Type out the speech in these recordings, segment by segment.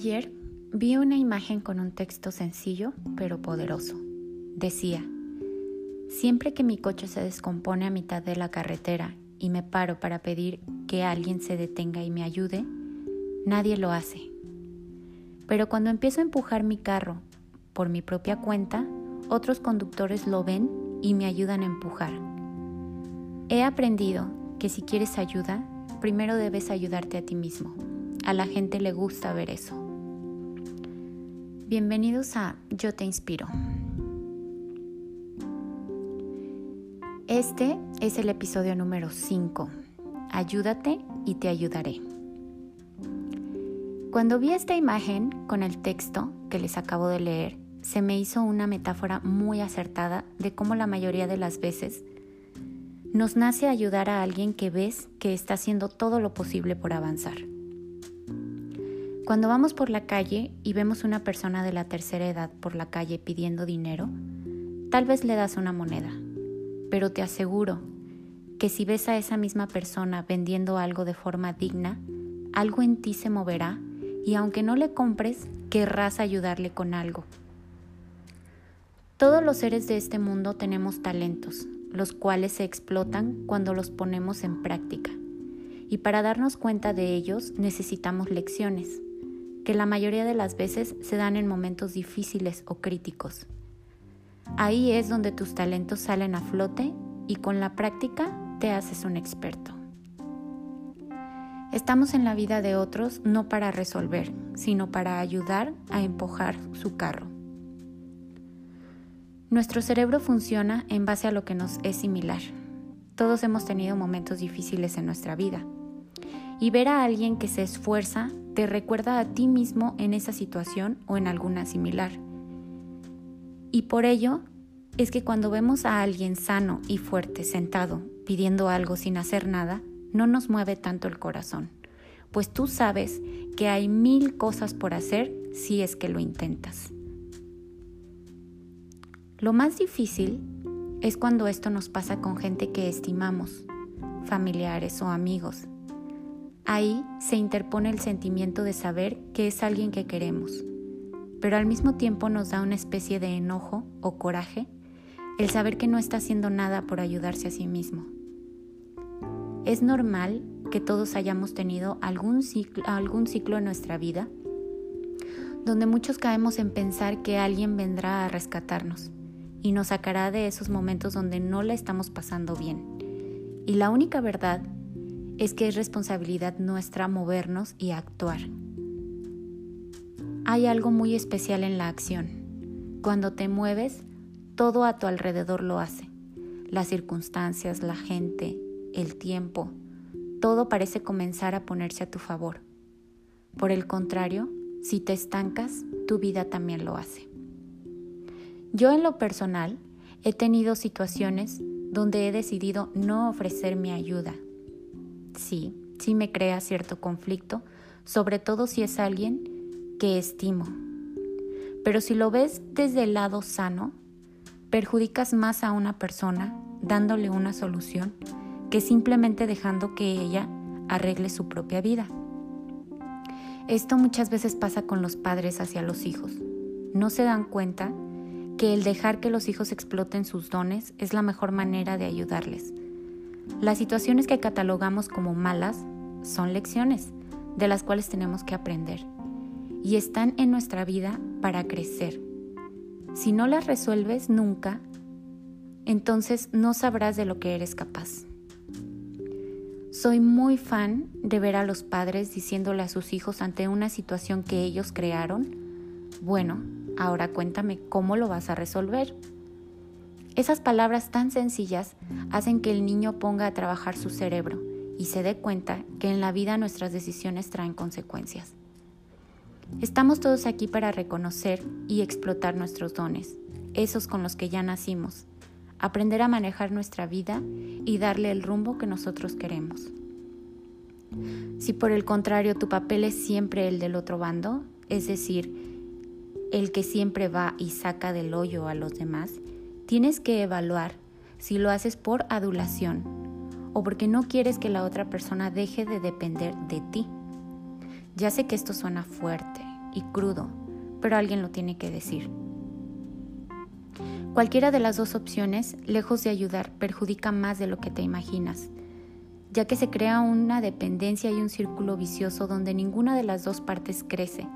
Ayer vi una imagen con un texto sencillo pero poderoso. Decía, siempre que mi coche se descompone a mitad de la carretera y me paro para pedir que alguien se detenga y me ayude, nadie lo hace. Pero cuando empiezo a empujar mi carro por mi propia cuenta, otros conductores lo ven y me ayudan a empujar. He aprendido que si quieres ayuda, primero debes ayudarte a ti mismo. A la gente le gusta ver eso. Bienvenidos a Yo te inspiro. Este es el episodio número 5. Ayúdate y te ayudaré. Cuando vi esta imagen con el texto que les acabo de leer, se me hizo una metáfora muy acertada de cómo la mayoría de las veces nos nace ayudar a alguien que ves que está haciendo todo lo posible por avanzar. Cuando vamos por la calle y vemos una persona de la tercera edad por la calle pidiendo dinero, tal vez le das una moneda, pero te aseguro que si ves a esa misma persona vendiendo algo de forma digna, algo en ti se moverá y aunque no le compres, querrás ayudarle con algo. Todos los seres de este mundo tenemos talentos, los cuales se explotan cuando los ponemos en práctica. Y para darnos cuenta de ellos necesitamos lecciones que la mayoría de las veces se dan en momentos difíciles o críticos. Ahí es donde tus talentos salen a flote y con la práctica te haces un experto. Estamos en la vida de otros no para resolver, sino para ayudar a empujar su carro. Nuestro cerebro funciona en base a lo que nos es similar. Todos hemos tenido momentos difíciles en nuestra vida. Y ver a alguien que se esfuerza te recuerda a ti mismo en esa situación o en alguna similar. Y por ello es que cuando vemos a alguien sano y fuerte sentado pidiendo algo sin hacer nada, no nos mueve tanto el corazón, pues tú sabes que hay mil cosas por hacer si es que lo intentas. Lo más difícil es cuando esto nos pasa con gente que estimamos, familiares o amigos, Ahí se interpone el sentimiento de saber que es alguien que queremos, pero al mismo tiempo nos da una especie de enojo o coraje el saber que no está haciendo nada por ayudarse a sí mismo. Es normal que todos hayamos tenido algún ciclo, en nuestra vida donde muchos caemos en pensar que alguien vendrá a rescatarnos y nos sacará de esos momentos donde no la estamos pasando bien. Y la única verdad es que es responsabilidad nuestra movernos y actuar. Hay algo muy especial en la acción. Cuando te mueves, todo a tu alrededor lo hace. Las circunstancias, la gente, el tiempo, todo parece comenzar a ponerse a tu favor. Por el contrario, si te estancas, tu vida también lo hace. Yo en lo personal he tenido situaciones donde he decidido no ofrecer mi ayuda sí, sí me crea cierto conflicto, sobre todo si es alguien que estimo. Pero si lo ves desde el lado sano, perjudicas más a una persona dándole una solución que simplemente dejando que ella arregle su propia vida. Esto muchas veces pasa con los padres hacia los hijos. No se dan cuenta que el dejar que los hijos exploten sus dones es la mejor manera de ayudarles, las situaciones que catalogamos como malas son lecciones de las cuales tenemos que aprender y están en nuestra vida para crecer. Si no las resuelves nunca, entonces no sabrás de lo que eres capaz. Soy muy fan de ver a los padres diciéndole a sus hijos ante una situación que ellos crearon, bueno, ahora cuéntame cómo lo vas a resolver. Esas palabras tan sencillas hacen que el niño ponga a trabajar su cerebro y se dé cuenta que en la vida nuestras decisiones traen consecuencias. Estamos todos aquí para reconocer y explotar nuestros dones, esos con los que ya nacimos, aprender a manejar nuestra vida y darle el rumbo que nosotros queremos. Si por el contrario tu papel es siempre el del otro bando, es decir, el que siempre va y saca del hoyo a los demás, Tienes que evaluar si lo haces por adulación o porque no quieres que la otra persona deje de depender de ti. Ya sé que esto suena fuerte, y crudo, pero alguien lo tiene que decir. Cualquiera de las dos opciones, lejos de ayudar, perjudica más de lo que te imaginas, ya que se crea una dependencia y un círculo vicioso donde ninguna de las dos partes crece.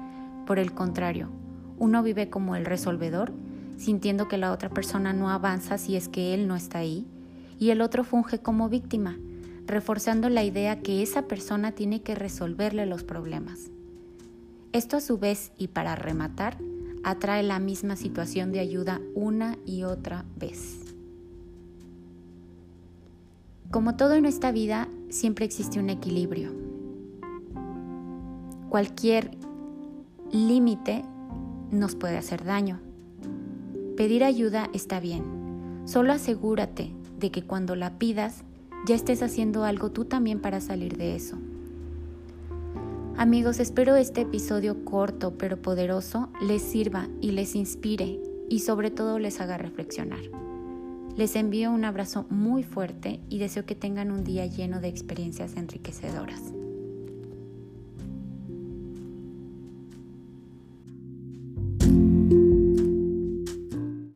Por el contrario, uno vive como el resolvedor, sintiendo que la otra persona no avanza si es que él no está ahí, y el otro funge como víctima, reforzando la idea que esa persona tiene que resolverle los problemas. Esto a su vez, y para rematar, atrae la misma situación de ayuda una y otra vez. Como todo en esta vida, siempre existe un equilibrio. Cualquier límite nos puede hacer daño. Pedir ayuda está bien. Solo asegúrate de que cuando la pidas ya estés haciendo algo tú también para salir de eso. Amigos, espero este episodio corto pero poderoso les sirva y les inspire y sobre todo les haga reflexionar. Les envío un abrazo muy fuerte y deseo que tengan un día lleno de experiencias enriquecedoras.